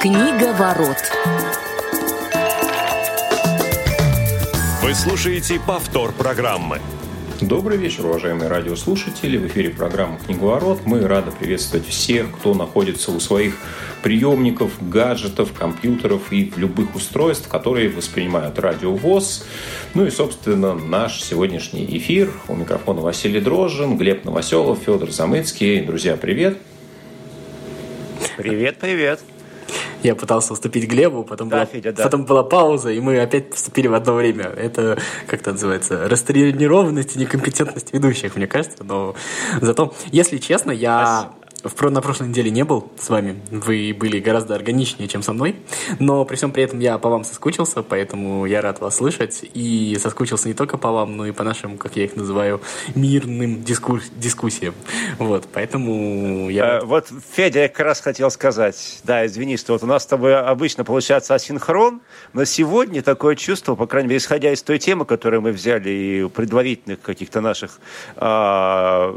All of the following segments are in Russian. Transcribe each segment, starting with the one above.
Книга ворот. Вы слушаете повтор программы. Добрый вечер, уважаемые радиослушатели. В эфире программа «Книговорот». Мы рады приветствовать всех, кто находится у своих приемников, гаджетов, компьютеров и любых устройств, которые воспринимают радиовоз. Ну и, собственно, наш сегодняшний эфир. У микрофона Василий Дрожжин, Глеб Новоселов, Федор Замыцкий. Друзья, привет! Привет, привет! Я пытался уступить Глебу, потом, да, была, Федя, да. потом была пауза, и мы опять поступили в одно время. Это, как это называется, растренированность и некомпетентность ведущих, мне кажется. Но зато, если честно, я в, на прошлой неделе не был с вами. Вы были гораздо органичнее, чем со мной. Но при всем при этом я по вам соскучился, поэтому я рад вас слышать. И соскучился не только по вам, но и по нашим, как я их называю, мирным дискур дискуссиям. Вот, поэтому я... А, вот, Федя, я как раз хотел сказать, да, извини, что вот у нас с тобой обычно получается асинхрон, но сегодня такое чувство, по крайней мере, исходя из той темы, которую мы взяли, и предварительных каких-то наших а,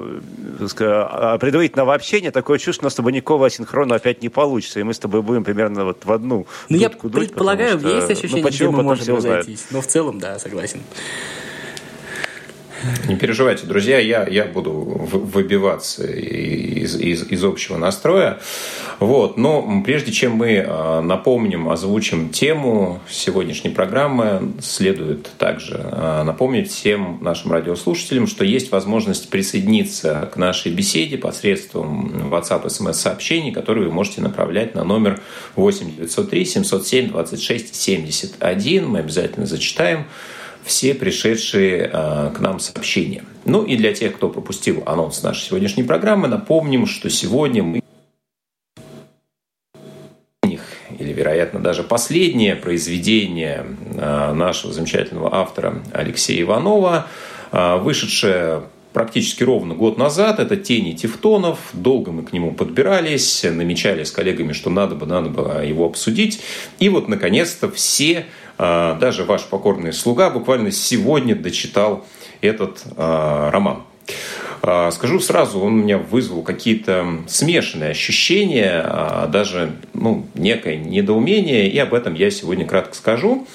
а предварительного общения, такое чувство, у нас с тобой никакого асинхрона опять не получится, и мы с тобой будем примерно вот в одну Ну, я предполагаю, что, есть ощущение, ну, где мы можем разойтись. Но в целом, да, согласен. Не переживайте, друзья, я, я буду выбиваться из, из, из общего настроя. Вот. Но прежде чем мы а, напомним, озвучим тему сегодняшней программы, следует также а, напомнить всем нашим радиослушателям, что есть возможность присоединиться к нашей беседе посредством WhatsApp смс-сообщений, которые вы можете направлять на номер 8 903 707 26 71. Мы обязательно зачитаем все пришедшие э, к нам сообщения. Ну и для тех, кто пропустил анонс нашей сегодняшней программы, напомним, что сегодня мы или, вероятно, даже последнее произведение э, нашего замечательного автора Алексея Иванова, э, вышедшее практически ровно год назад. Это «Тени Тевтонов». Долго мы к нему подбирались, намечали с коллегами, что надо бы, надо бы его обсудить. И вот, наконец-то, все а, даже ваш покорный слуга буквально сегодня дочитал этот а, роман. А, скажу сразу, он у меня вызвал какие-то смешанные ощущения, даже ну, некое недоумение, и об этом я сегодня кратко скажу.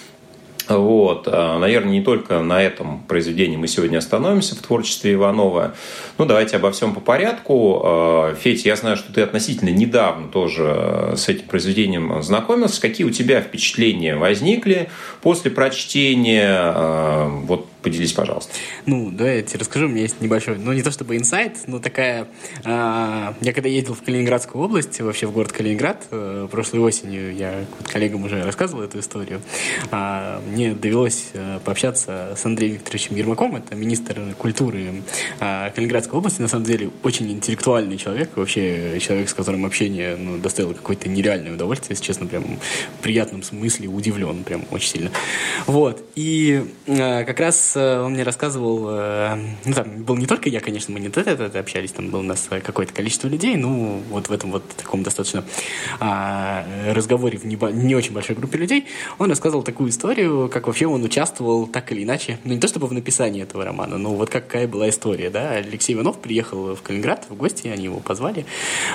Вот. Наверное, не только на этом произведении мы сегодня остановимся в творчестве Иванова. Ну, давайте обо всем по порядку. Федь, я знаю, что ты относительно недавно тоже с этим произведением знакомился. Какие у тебя впечатления возникли после прочтения? Вот Поделись, пожалуйста. Ну, да, я тебе расскажу. У меня есть небольшой, ну, не то чтобы инсайт, но такая... Э, я когда ездил в Калининградскую область, вообще в город Калининград, э, прошлой осенью я коллегам уже рассказывал эту историю, э, мне довелось э, пообщаться с Андреем Викторовичем Ермаком, это министр культуры э, Калининградской области, на самом деле очень интеллектуальный человек, вообще человек, с которым общение ну, доставило какое-то нереальное удовольствие, если честно, прям в приятном смысле удивлен, прям очень сильно. Вот. И э, как раз он мне рассказывал, э, ну, там был не только я, конечно, мы не это, это общались, там было у нас какое-то количество людей, ну, вот в этом вот таком достаточно а, разговоре в не, не очень большой группе людей, он рассказывал такую историю, как вообще он участвовал так или иначе, ну, не то чтобы в написании этого романа, но вот какая была история, да, Алексей Иванов приехал в Калининград в гости, они его позвали,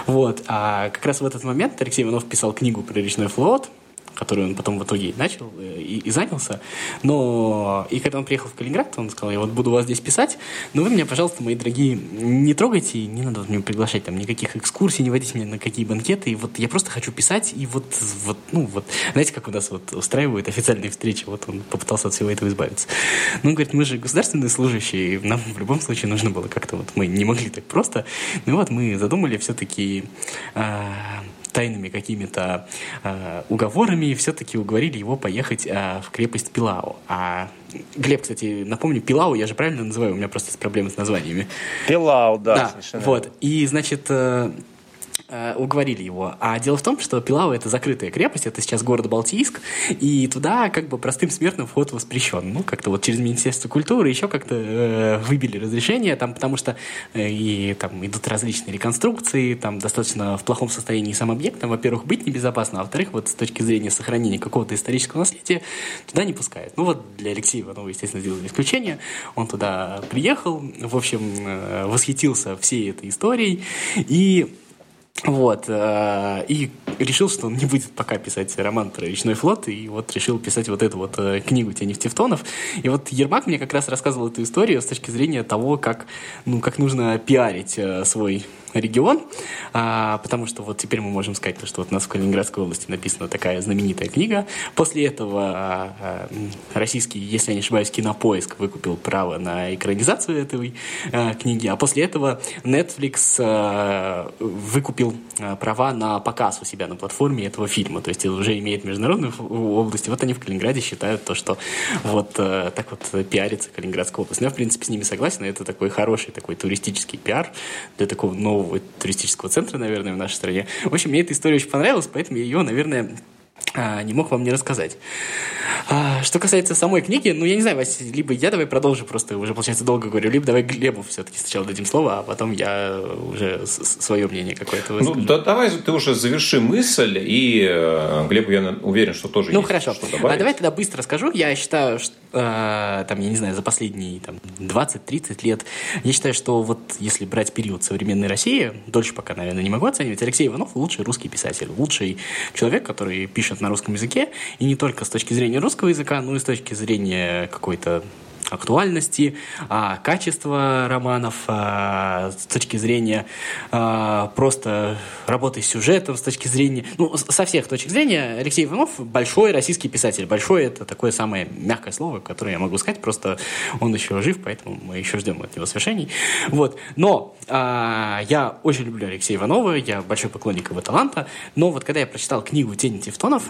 вот, а как раз в этот момент Алексей Иванов писал книгу про речной флот, который он потом в итоге начал э, и, и занялся. Но и когда он приехал в Калининград, он сказал, я вот буду вас здесь писать, но вы меня, пожалуйста, мои дорогие, не трогайте, не надо меня приглашать там никаких экскурсий, не водите меня на какие банкеты, и вот я просто хочу писать, и вот, вот, ну вот, знаете, как у нас вот устраивают официальные встречи, вот он попытался от всего этого избавиться. Ну, он говорит, мы же государственные служащие, нам в любом случае нужно было как-то вот, мы не могли так просто, ну вот мы задумали все-таки э, тайными какими-то э, уговорами все-таки уговорили его поехать э, в крепость Пилау. А Глеб, кстати, напомню, Пилау я же правильно называю, у меня просто проблемы с названиями. Пилау, да. Да, вот. И, значит, э, Э, уговорили его. А дело в том, что Пилау — это закрытая крепость, это сейчас город Балтийск, и туда как бы простым смертным вход воспрещен. Ну, как-то вот через Министерство культуры еще как-то э, выбили разрешение, там, потому что э, и там идут различные реконструкции, там достаточно в плохом состоянии сам объект, там, во-первых, быть небезопасно, а во-вторых, вот с точки зрения сохранения какого-то исторического наследия туда не пускают. Ну вот для Алексея Иванова, естественно, сделали исключение, он туда приехал, в общем, э, восхитился всей этой историей, и Вот. Э, и решил, что он не будет пока писать роман про речной флот, и вот решил писать вот эту вот э, книгу «Тени Тевтонов». И вот Ермак мне как раз рассказывал эту историю с точки зрения того, как, ну, как нужно пиарить э, свой регион, а, потому что вот теперь мы можем сказать, что вот у нас в Калининградской области написана такая знаменитая книга. После этого а, а, российский, если я не ошибаюсь, кинопоиск выкупил право на экранизацию этой а, книги, а после этого Netflix а, выкупил а, права на показ у себя на платформе этого фильма, то есть это уже имеет международную область. Вот они в Калининграде считают то, что вот а, так вот пиарится Калининградская область. Но я, в принципе, с ними согласен, это такой хороший такой туристический пиар для такого нового нового туристического центра, наверное, в нашей стране. В общем, мне эта история очень понравилась, поэтому ее, наверное, а, не мог вам не рассказать. А, что касается самой книги, ну, я не знаю, Вася, либо я давай продолжу, просто уже, получается, долго говорю, либо давай Глебу все-таки сначала дадим слово, а потом я уже свое мнение какое-то выскажу. Ну, да, давай ты уже заверши мысль, и э, Глебу, я уверен, что тоже ну, есть хорошо. что добавить. А давай тогда быстро скажу. Я считаю, что, э, там, я не знаю, за последние там, 20-30 лет, я считаю, что вот если брать период современной России, дольше пока, наверное, не могу оценивать, Алексей Иванов лучший русский писатель, лучший человек, который пишет на русском языке, и не только с точки зрения русского языка, но и с точки зрения какой-то актуальности, а, качества романов, а, с точки зрения а, просто работы с сюжетом, с точки зрения, ну, со всех точек зрения, Алексей Иванов большой российский писатель. Большой это такое самое мягкое слово, которое я могу сказать, просто он еще жив, поэтому мы еще ждем от него свершений. Вот. Но а, я очень люблю Алексея Иванова, я большой поклонник его таланта, но вот когда я прочитал книгу «Тени Тевтонов»,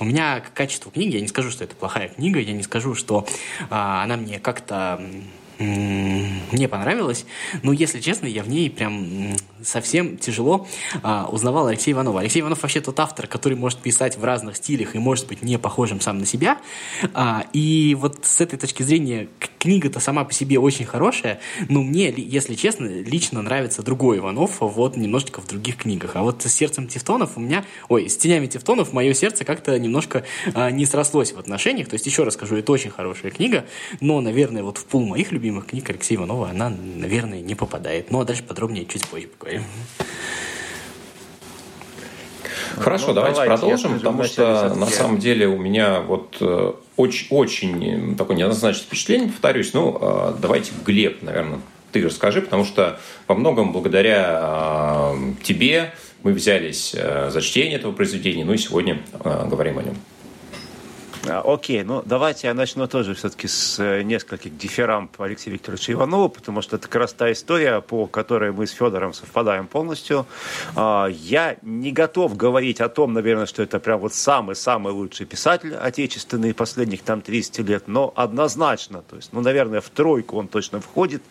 у меня к качеству книги, я не скажу, что это плохая книга, я не скажу, что а, она мне как-то мне понравилось, но, если честно, я в ней прям совсем тяжело а, узнавал Алексея Иванова. Алексей Иванов вообще тот автор, который может писать в разных стилях и может быть не похожим сам на себя. А, и вот с этой точки зрения книга-то сама по себе очень хорошая, но мне, если честно, лично нравится другой Иванов, вот немножечко в других книгах. А вот с сердцем Тевтонов у меня, ой, с тенями Тевтонов мое сердце как-то немножко а, не срослось в отношениях. То есть, еще раз скажу, это очень хорошая книга, но, наверное, вот в пул моих любимых книг Алексея Иванова она, наверное, не попадает. Ну, а дальше подробнее чуть позже поговорим. Хорошо, ну, давайте, давайте продолжим, потому что на самом деле у меня вот очень, э, очень такое неоднозначное впечатление, повторюсь. Ну, э, давайте, Глеб, наверное, ты расскажи, потому что во многом благодаря э, тебе мы взялись за чтение этого произведения, ну и сегодня говорим о нем. А, окей, ну давайте я начну тоже все-таки с э, нескольких дифирамб Алексея Викторовича Иванова, потому что это как раз та история, по которой мы с Федором совпадаем полностью. А, я не готов говорить о том, наверное, что это прям вот самый-самый лучший писатель отечественный последних там 30 лет, но однозначно, то есть, ну, наверное, в тройку он точно входит,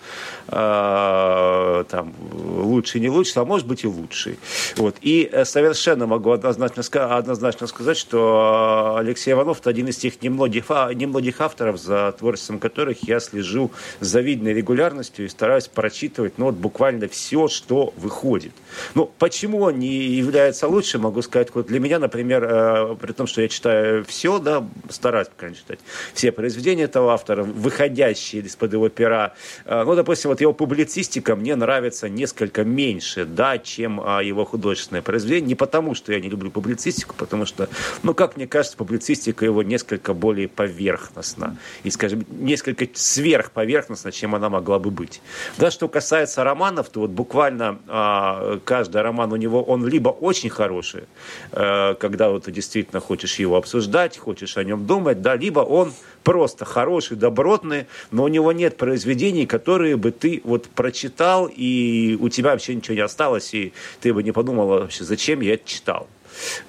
а, там, лучший, не лучший, а может быть и лучший. Вот. И э, совершенно могу однозначно, однозначно сказать, что Алексей Иванов – это один один из тех немногих, немногих авторов, за творчеством которых я слежу с завидной регулярностью и стараюсь прочитывать ну, вот буквально все, что выходит. Ну, почему он не является лучшим, могу сказать, вот для меня, например, э, при том, что я читаю все, да, стараюсь, конечно, читать все произведения этого автора, выходящие из-под его пера. Э, ну, допустим, вот его публицистика мне нравится несколько меньше, да, чем э, его художественное произведение. Не потому, что я не люблю публицистику, потому что, ну, как мне кажется, публицистика его несколько более поверхностна. И, скажем, несколько сверхповерхностна, чем она могла бы быть. Да, что касается романов, то вот буквально а, каждый роман у него, он либо очень хороший, э, когда вот ты действительно хочешь его обсуждать, хочешь о нем думать, да, либо он просто хороший, добротный, но у него нет произведений, которые бы ты вот прочитал, и у тебя вообще ничего не осталось, и ты бы не подумал вообще, зачем я это читал.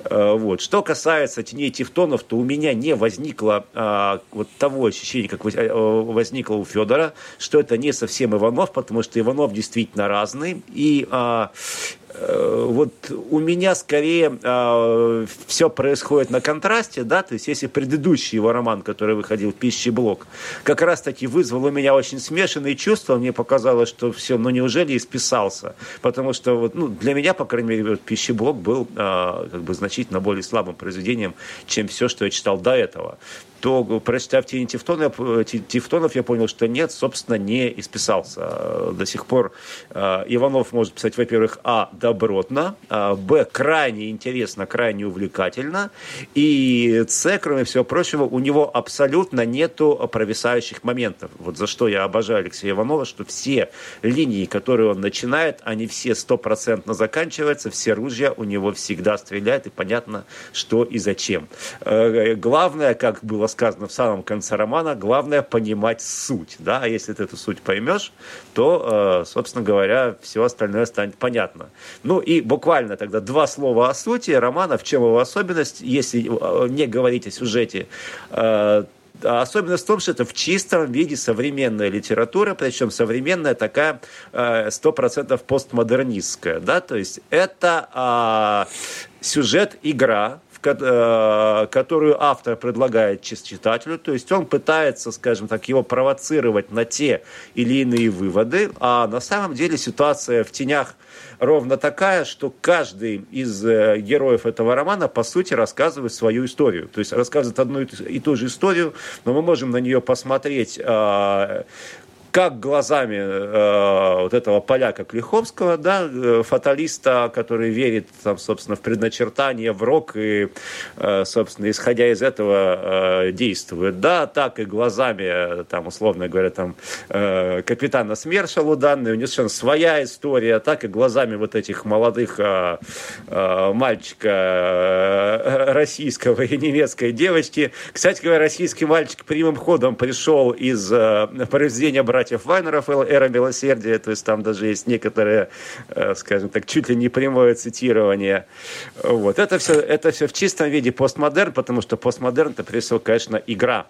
Э, вот. Что касается теней тевтонов, то у меня не возникло а, вот того ощущения, как э, возникло у Федора, что это не совсем Иванов, потому что Иванов действительно разный. И а, вот у меня скорее э, а, все происходит на контрасте, да, то есть если предыдущий его роман, который выходил пищеблок, как раз таки вызвал у меня очень смешанные чувства, мне показалось, что все, ну неужели исписался, потому что вот, ну, для меня, по крайней мере, вот, пищеблок был э, как бы значительно более слабым произведением, чем все, что я читал до этого. То, прочитав «Тени Тевтонов», Тевтонов, я понял, что нет, собственно, не исписался. До сих пор. Иванов может писать, во-первых, а, добротно, а, б, крайне интересно, крайне увлекательно, и с, кроме всего прочего, у него абсолютно нету провисающих моментов. Вот за что я обожаю Алексея Иванова, что все линии, которые он начинает, они все стопроцентно заканчиваются, все ружья у него всегда стреляют, и понятно, что и зачем. Э, главное, как было сказано в самом конце романа, главное понимать суть. Да? А если ты эту суть поймешь, то, э, собственно говоря, все остальное станет понятно. Ну и буквально тогда два слова о сути романа, в чем его особенность, если э, не говорить о сюжете, Особенность в том, что это в чистом виде современная литература, причем современная такая сто процентов постмодернистская. Да? То есть это а, сюжет-игра, Э, которую автор предлагает читателю, то есть он пытается, скажем так, его провоцировать на те или иные выводы, а на самом деле ситуация в тенях ровно такая, что каждый из э, героев этого романа, по сути, рассказывает свою историю. То есть рассказывает одну и ту же историю, но мы можем на нее посмотреть а, как глазами э, вот этого поляка Клиховского, да, э, фаталиста, который верит, там, собственно, в предначертание, в рок и, э, собственно, исходя из этого действует, да, так и глазами, там, условно говоря, там, капитана Смершалу данные, у него совершенно своя история, так и глазами вот этих молодых мальчика российского и немецкой девочки. Кстати говоря, российский мальчик прямым ходом пришел из э, произведения «Братьев Вайнеров «Эра милосердия», то есть там даже есть некоторые, э, скажем так, чуть ли не прямое цитирование. Вот. Это все, это все в чистом виде постмодерн, потому что постмодерн это, прежде всего, конечно, игра.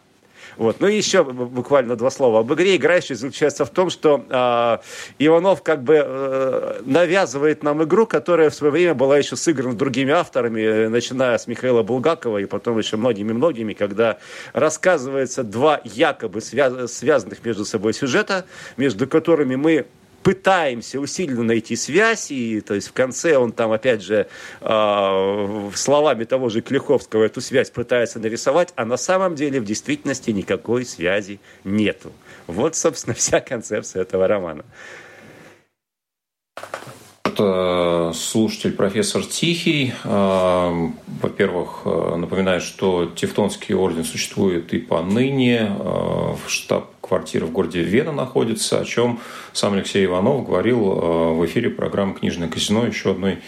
Вот. Ну и еще буквально два слова об игре. Игра еще заключается в том, что э, Иванов как бы э, навязывает нам игру, которая в свое время была еще сыграна другими авторами, начиная с Михаила Булгакова и потом еще многими-многими, когда рассказывается два якобы связ связанных между собой сюжета, между которыми мы пытаемся усиленно найти связь, и то есть в конце он там, опять же, э, словами того же Клиховского эту связь пытается нарисовать, а на самом деле в действительности никакой связи нету. Вот, собственно, вся концепция этого романа. Это слушатель профессор Тихий. Э, во-первых, э, напоминает, что Тевтонский орден существует и поныне. Э, штаб-квартира в городе Вена находится, о чем сам Алексей Иванов говорил в эфире программы «Книжное казино», еще одной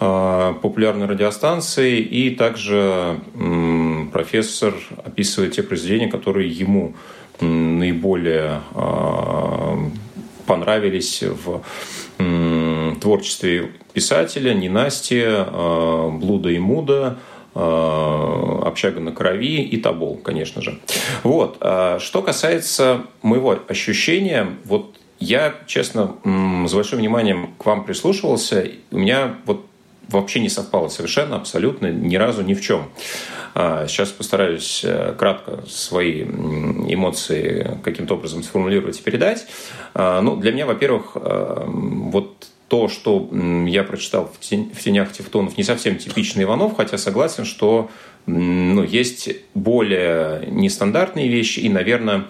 популярной радиостанции. И также профессор описывает те произведения, которые ему наиболее понравились в творчестве писателя, ненастья, э, блуда и муда, э, общага на крови и табол, конечно же. Вот. А что касается моего ощущения, вот я, честно, с большим вниманием к вам прислушивался. У меня вот вообще не совпало совершенно, абсолютно, ни разу ни в чем. А, сейчас постараюсь э, кратко свои эмоции каким-то образом сформулировать и передать. А, ну, для меня, во-первых, вот то, что я прочитал в, «Тенях Тевтонов», не совсем типичный Иванов, хотя согласен, что ну, есть более нестандартные вещи и, наверное,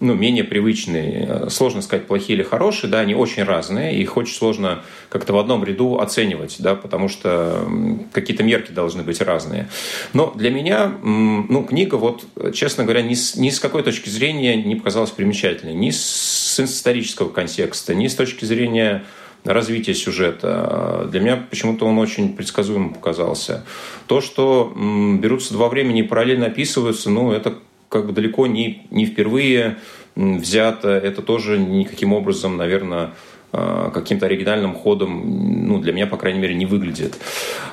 ну, менее привычные. Сложно сказать, плохие или хорошие, да, они очень разные, их очень сложно как-то в одном ряду оценивать, да, потому что какие-то мерки должны быть разные. Но для меня, ну, книга, вот, честно говоря, ни с, ни с какой точки зрения не показалась примечательной, ни с исторического контекста, ни с точки зрения развития сюжета. Для меня почему-то он очень предсказуемым показался. То, что берутся два времени и параллельно описываются, ну, это как бы далеко не, не впервые взято. Это тоже никаким образом, наверное, а, каким-то оригинальным ходом, ну, для меня, по крайней мере, не выглядит.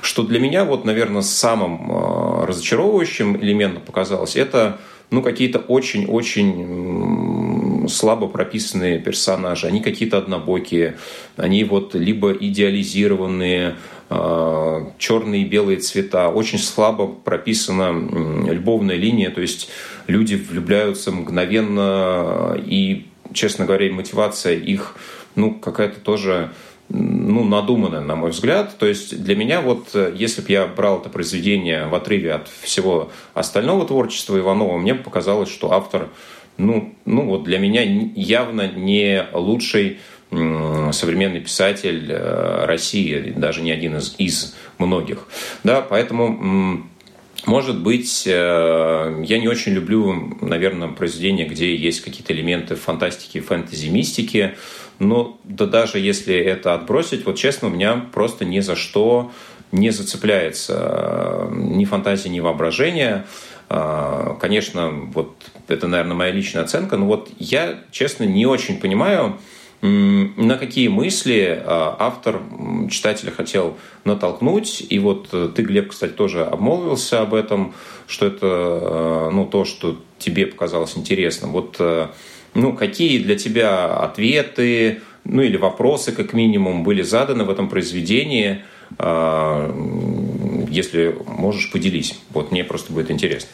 Что для меня, вот, наверное, самым а, разочаровывающим элементом показалось, это, ну, какие-то очень-очень слабо прописанные персонажи, они какие-то однобокие, они вот либо идеализированные, а, черные и белые цвета, очень слабо прописана любовная линия, то есть люди влюбляются мгновенно, и, честно говоря, мотивация их, ну, какая-то тоже ну, надуманная, на мой взгляд. То есть для меня вот, если бы я брал это произведение в отрыве от всего остального творчества Иванова, мне показалось, что автор ну, ну вот для меня явно не лучший современный писатель России, даже не один из, из многих. Да, поэтому может быть, я не очень люблю, наверное, произведения, где есть какие-то элементы фантастики, фэнтези, мистики. Но да даже если это отбросить, вот честно, у меня просто ни за что не зацепляется ни фантазия, ни воображение. А, конечно, вот это, наверное, моя личная оценка, но вот я, честно, не очень понимаю, на какие мысли а, автор читателя хотел натолкнуть. И вот э, ты, Глеб, кстати, тоже обмолвился об этом, что это э, ну, то, что тебе показалось интересным. Вот э, ну, какие для тебя ответы, ну или вопросы, как минимум, были заданы в этом произведении, а, если можешь, поделись. Вот мне просто будет интересно.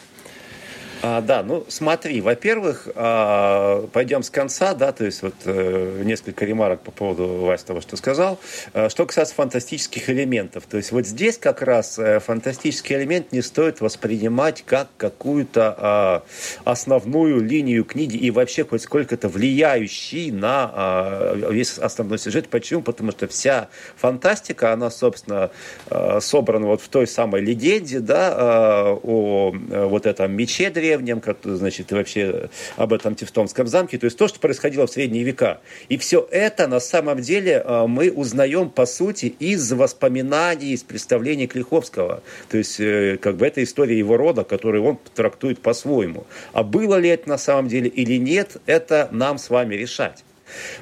А, да, ну смотри, во-первых, а, пойдем с конца, да, то есть вот э, несколько ремарок по поводу, Вась, того, что сказал. А, что касается фантастических элементов, то есть вот здесь как раз э, фантастический элемент не стоит воспринимать как какую-то а, основную линию книги и вообще хоть сколько-то влияющий на а, весь основной сюжет. Почему? Потому что вся фантастика, она, собственно, а, собрана вот в той самой легенде, да, а, о э, вот этом мече древнем, как, значит, вообще об этом Тевтонском замке, то есть то, что происходило в средние века. И все это на самом деле а, мы узнаем, по сути, из воспоминаний, из представлений Клиховского. То есть, э, как бы, это история его рода, которую он трактует по-своему. А было ли это на самом деле или нет, это нам с вами решать.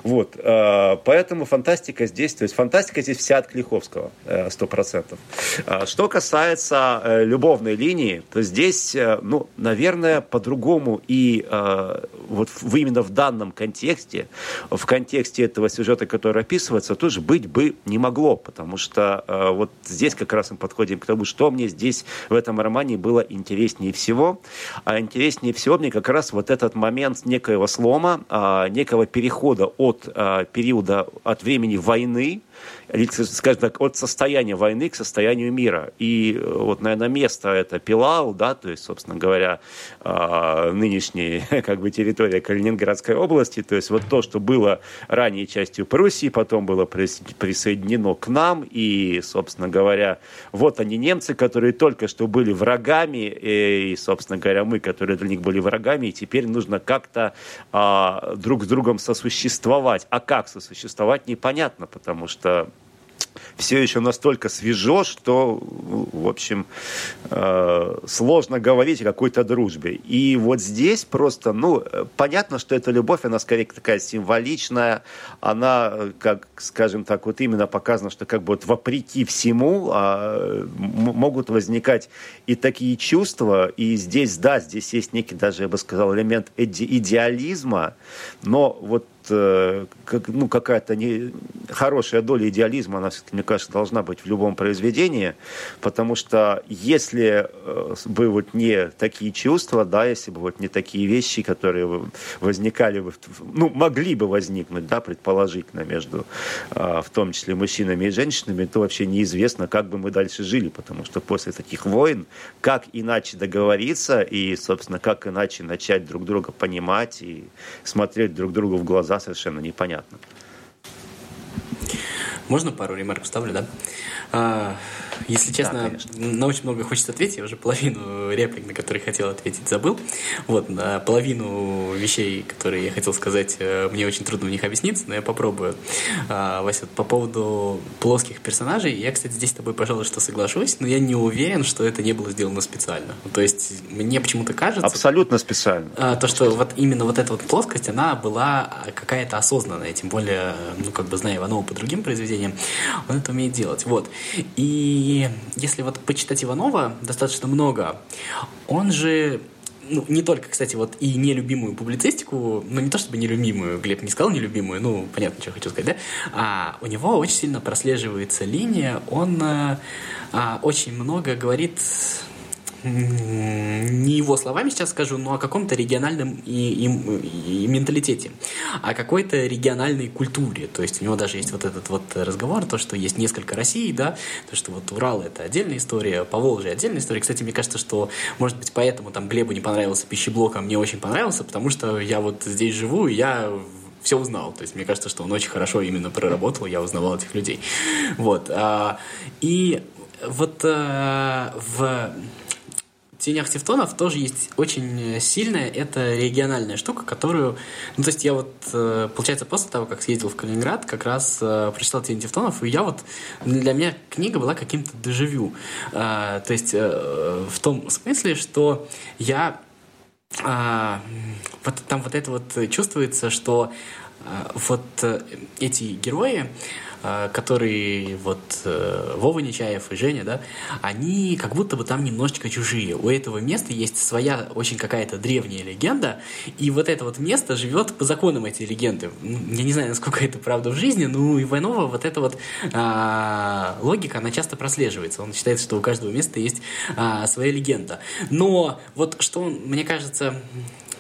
Вот. Э, поэтому фантастика здесь, то есть фантастика здесь вся от Клиховского, э, сто процентов. А что касается э, любовной линии, то здесь, ну, наверное, по-другому и вот именно в данном контексте, в контексте этого сюжета, который описывается, тоже быть бы не могло, потому что вот здесь как раз мы подходим к тому, что мне здесь в этом романе было интереснее всего. А интереснее всего мне как раз вот этот момент некоего слома, а, некого перехода от э, периода от времени войны скажем так, от состояния войны к состоянию мира. И э, вот, наверное, место это Пилау, да, то есть, собственно говоря, а, нынешняя как бы территория Калининградской области, то есть вот то, что было ранее частью Пруссии, потом было присоединено к нам, и, собственно говоря, вот они немцы, которые только что были врагами, и, собственно говоря, мы, которые для них были врагами, и теперь нужно как-то а, друг с другом сосуществовать. А как сосуществовать, непонятно, потому что все еще настолько свежо, что, в общем, э, сложно говорить о какой-то дружбе. И вот здесь просто, ну, понятно, что эта любовь, она скорее такая символичная, она, как, скажем так, вот именно показано, что как бы вот вопреки всему а, могут возникать и такие чувства, и здесь, да, здесь есть некий даже, я бы сказал, элемент идеализма, но вот как, ну, какая-то не, хорошая доля идеализма, она, мне кажется, должна быть в любом произведении, потому что если э, бы вот не такие чувства, да, если бы вот не такие вещи, которые возникали бы, ну, могли бы возникнуть, да, предположительно, между, э, в том числе, мужчинами и женщинами, то вообще неизвестно, как бы мы дальше жили, потому что после таких войн, как иначе договориться и, собственно, как иначе начать друг друга понимать и смотреть друг другу в глаза, глаза совершенно непонятно. Можно пару ремарок вставлю, да? Если честно, да, на очень много хочется ответить. Я уже половину реплик, на которые хотел ответить, забыл. Вот, на половину вещей, которые я хотел сказать, э, мне очень трудно в них объясниться, но я попробую. А, Вася, по поводу плоских персонажей, я, кстати, здесь с тобой, пожалуй, что соглашусь, но я не уверен, что это не было сделано специально. То есть, мне почему-то кажется... Абсолютно специально. А, то, что вот именно вот эта вот плоскость, она была какая-то осознанная, тем более, ну, как бы, зная Иванова по другим произведениям, он это умеет делать. Вот. И если вот почитать Иванова достаточно много, он же ну, не только, кстати, вот и нелюбимую публицистику, ну, не то чтобы нелюбимую, Глеб не сказал нелюбимую, ну, понятно, что хочу сказать, да, а у него очень сильно прослеживается линия, он а, очень много говорит не его словами сейчас скажу, но о каком-то региональном и, и, и менталитете, о какой-то региональной культуре. То есть у него даже есть вот этот вот разговор, то, что есть несколько Россий, да, то, что вот Урал — это отдельная история, Поволжье — отдельная история. Кстати, мне кажется, что, может быть, поэтому там Глебу не понравился пищеблок, а мне очень понравился, потому что я вот здесь живу, и я все узнал. То есть мне кажется, что он очень хорошо именно проработал, я узнавал этих людей. Вот. А, и вот а, в тенях Тевтонов тоже есть очень сильная, это региональная штука, которую, ну, то есть я вот, э, получается, после того, как съездил в Калининград, как раз э, прочитал Тень Тевтонов, и я вот, для меня книга была каким-то дежавю. Э, то есть в том смысле, что я вот там вот это вот чувствуется, что вот эти герои, Э, которые вот э, Вова Нечаев и Женя, да, они как будто бы там немножечко чужие. У этого места есть своя очень какая-то древняя легенда, и вот это вот место живет по законам этой легенды. Я не знаю, насколько это правда в жизни, но у Иванова вот эта вот а, логика, она часто прослеживается. Он считает, что у каждого места есть а, своя легенда. Но вот что, мне кажется,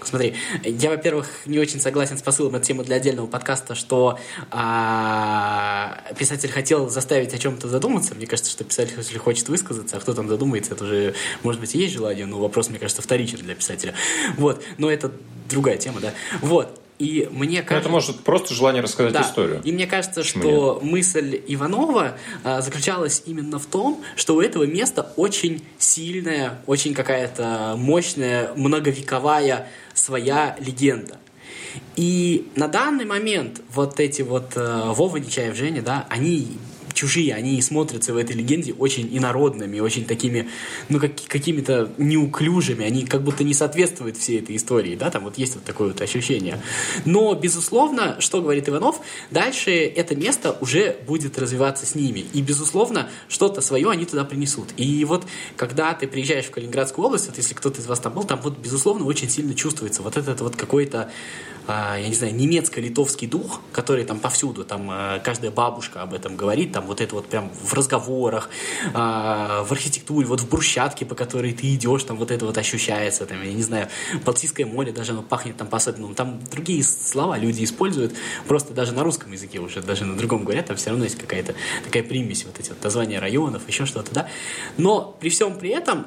Смотри, я, во-первых, не очень согласен с посылом этой темы для отдельного подкаста, что а, писатель хотел заставить о чем-то задуматься. Мне кажется, что писатель, хочет высказаться, а кто там задумается, это уже, может быть, и есть желание, но вопрос, мне кажется, вторичен для писателя. Вот, но это другая тема, да. Вот, и мне кажется... это может просто желание рассказать да. историю. И мне кажется, Почему что нет? мысль Иванова а, заключалась именно в том, что у этого места очень сильная, очень какая-то мощная, многовековая своя легенда. И на данный момент вот эти вот э, Вова Нечаев, Женя, да, они чужие, они смотрятся в этой легенде очень инородными, очень такими, ну, как, какими-то неуклюжими, они как будто не соответствуют всей этой истории, да, там вот есть вот такое вот ощущение. Но, безусловно, что говорит Иванов, дальше это место уже будет развиваться с ними, и, безусловно, что-то свое они туда принесут. И вот, когда ты приезжаешь в Калининградскую область, вот если кто-то из вас там был, там вот, безусловно, очень сильно чувствуется вот этот вот какой-то я не знаю, немецко-литовский дух, который там повсюду, там а, каждая бабушка об этом говорит, там вот это вот прям в разговорах, а, в архитектуре, вот в брусчатке, по которой ты идешь, там вот это вот ощущается, там, я не знаю, Балтийское море даже оно пахнет там по-особенному, там другие слова люди используют, просто даже на русском языке уже, даже на другом говорят, там все равно есть какая-то такая примесь, вот эти вот названия районов, еще что-то, да, но при всем при этом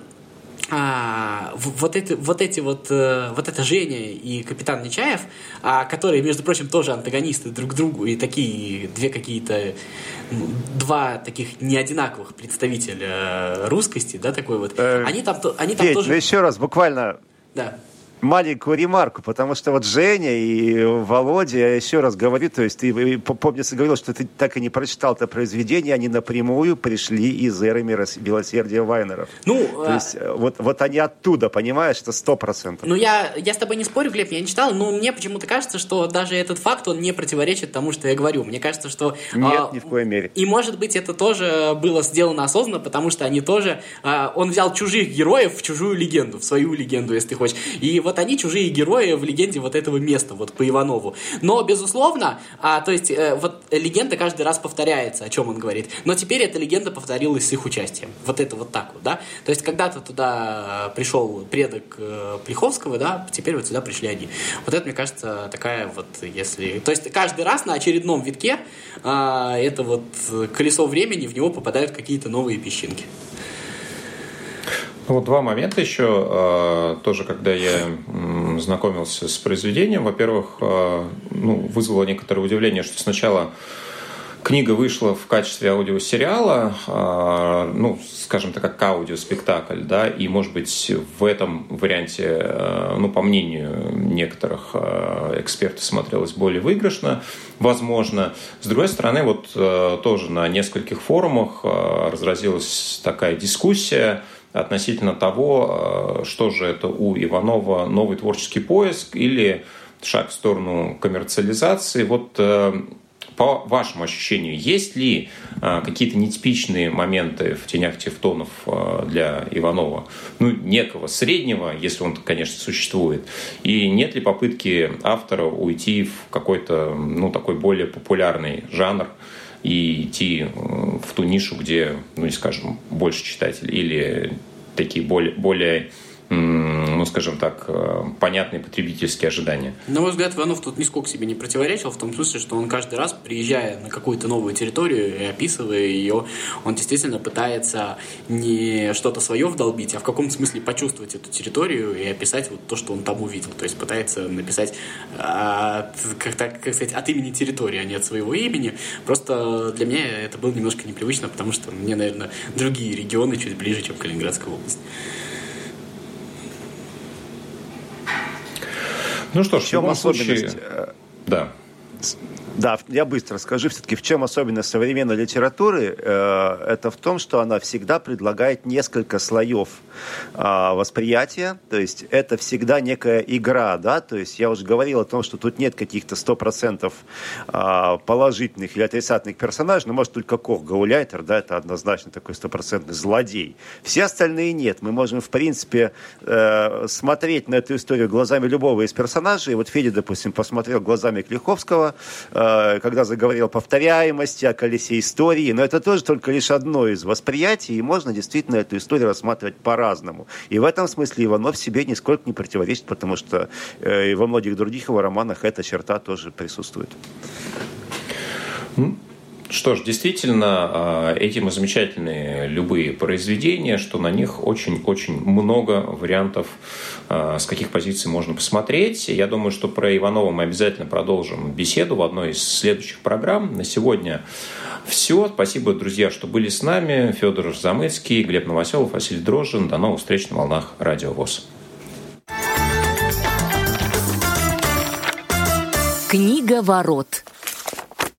а, вот, эти, вот эти вот, э, вот это Женя и капитан Нечаев, а, которые, между прочим, тоже антагонисты друг другу и такие две какие-то два таких неодинаковых представителя э, русскости, да, такой вот. Э, они там, они там Петь, тоже. Ну еще раз, буквально. Да маленькую ремарку, потому что вот Женя и Володя, я еще раз говорю, то есть ты, помнится, говорил, что ты так и не прочитал это произведение, они напрямую пришли из эры милосердия Вайнеров. Ну, то а... есть э, вот, вот они оттуда, понимаешь, это сто процентов. Ну, я, я с тобой не спорю, Глеб, я не читал, но мне почему-то кажется, что даже этот факт, он не противоречит тому, что я говорю. Мне кажется, что... Нет, а, ни в коей мере. И, может быть, это тоже было сделано осознанно, потому что они тоже... А, он взял чужих героев в чужую легенду, в свою легенду, если ты хочешь. И вот они чужие герои в легенде вот этого места, вот по Иванову. Но, безусловно, а, то есть, э, вот легенда каждый раз повторяется, о чем он говорит. Но теперь эта легенда повторилась с их участием. Вот это вот так вот, да. То есть, когда-то туда пришел предок э, Плеховского, да, теперь вот сюда пришли они. Вот это, мне кажется, такая вот, если... То есть, каждый раз на очередном витке а, это вот колесо времени, в него попадают какие-то новые песчинки. Вот два момента еще. А, тоже, когда я знакомился с произведением, во-первых, а, ну, вызвало некоторое удивление, что сначала книга вышла в качестве аудиосериала, а, ну, скажем так, как аудиоспектакль, да, и, может быть, в этом варианте, ну, по мнению некоторых экспертов, смотрелось более выигрышно, возможно. С другой стороны, вот тоже на нескольких форумах разразилась такая дискуссия, относительно того, э, что же это у Иванова новый творческий поиск или шаг в сторону коммерциализации. Вот э, по вашему ощущению, есть ли э, какие-то нетипичные моменты в «Тенях Тевтонов» для Иванова? Ну, некого среднего, если он, конечно, существует. И нет ли попытки автора уйти в какой-то, ну, такой более популярный жанр, и идти э, в ту нишу, где, ну, скажем, больше читателей, или такие более, более ну, скажем так, э, понятные потребительские ожидания. На мой взгляд, Иванов тут нисколько себе не противоречил, в том смысле, что он каждый раз, приезжая на какую-то новую территорию и описывая ее, он действительно пытается не что-то свое вдолбить, а в каком смысле почувствовать эту территорию и описать вот то, что он там увидел. То есть пытается написать, от, как, так, как сказать, от имени территории, а не от своего имени. Просто для меня это было немножко непривычно, потому что мне, наверное, другие регионы чуть ближе, чем Калининградская область. Ну что ж, в, любом случае... Э, да. Да, я быстро скажу все-таки, в чем особенность современной литературы? Э, это в том, что она всегда предлагает несколько слоев э, восприятия, то есть это всегда некая игра, да, то есть я уже говорил о том, что тут нет каких-то 100% э, положительных или отрицательных персонажей, но может только Кох Гауляйтер, да, это однозначно такой стопроцентный злодей. Все остальные нет. Мы можем, в принципе, э, смотреть на эту историю глазами любого из персонажей. Вот Федя, допустим, посмотрел глазами Клиховского, Э, когда заговорил о повторяемости, о колесе истории, но это тоже только лишь одно из восприятий, и можно действительно эту историю рассматривать по-разному. И в этом смысле Иванов себе нисколько не противоречит, потому что э, и во многих других его романах эта черта тоже присутствует. Что ж, действительно, а, этим и замечательные любые произведения, что на них очень-очень много вариантов, с каких позиций можно посмотреть. Я думаю, что про Иванова мы обязательно продолжим беседу в одной из следующих программ. На сегодня все. Спасибо, друзья, что были с нами. Федор Замыцкий, Глеб Новоселов, Василий Дрожжин. До новых встреч на волнах Радио ВОЗ. Книга ворот.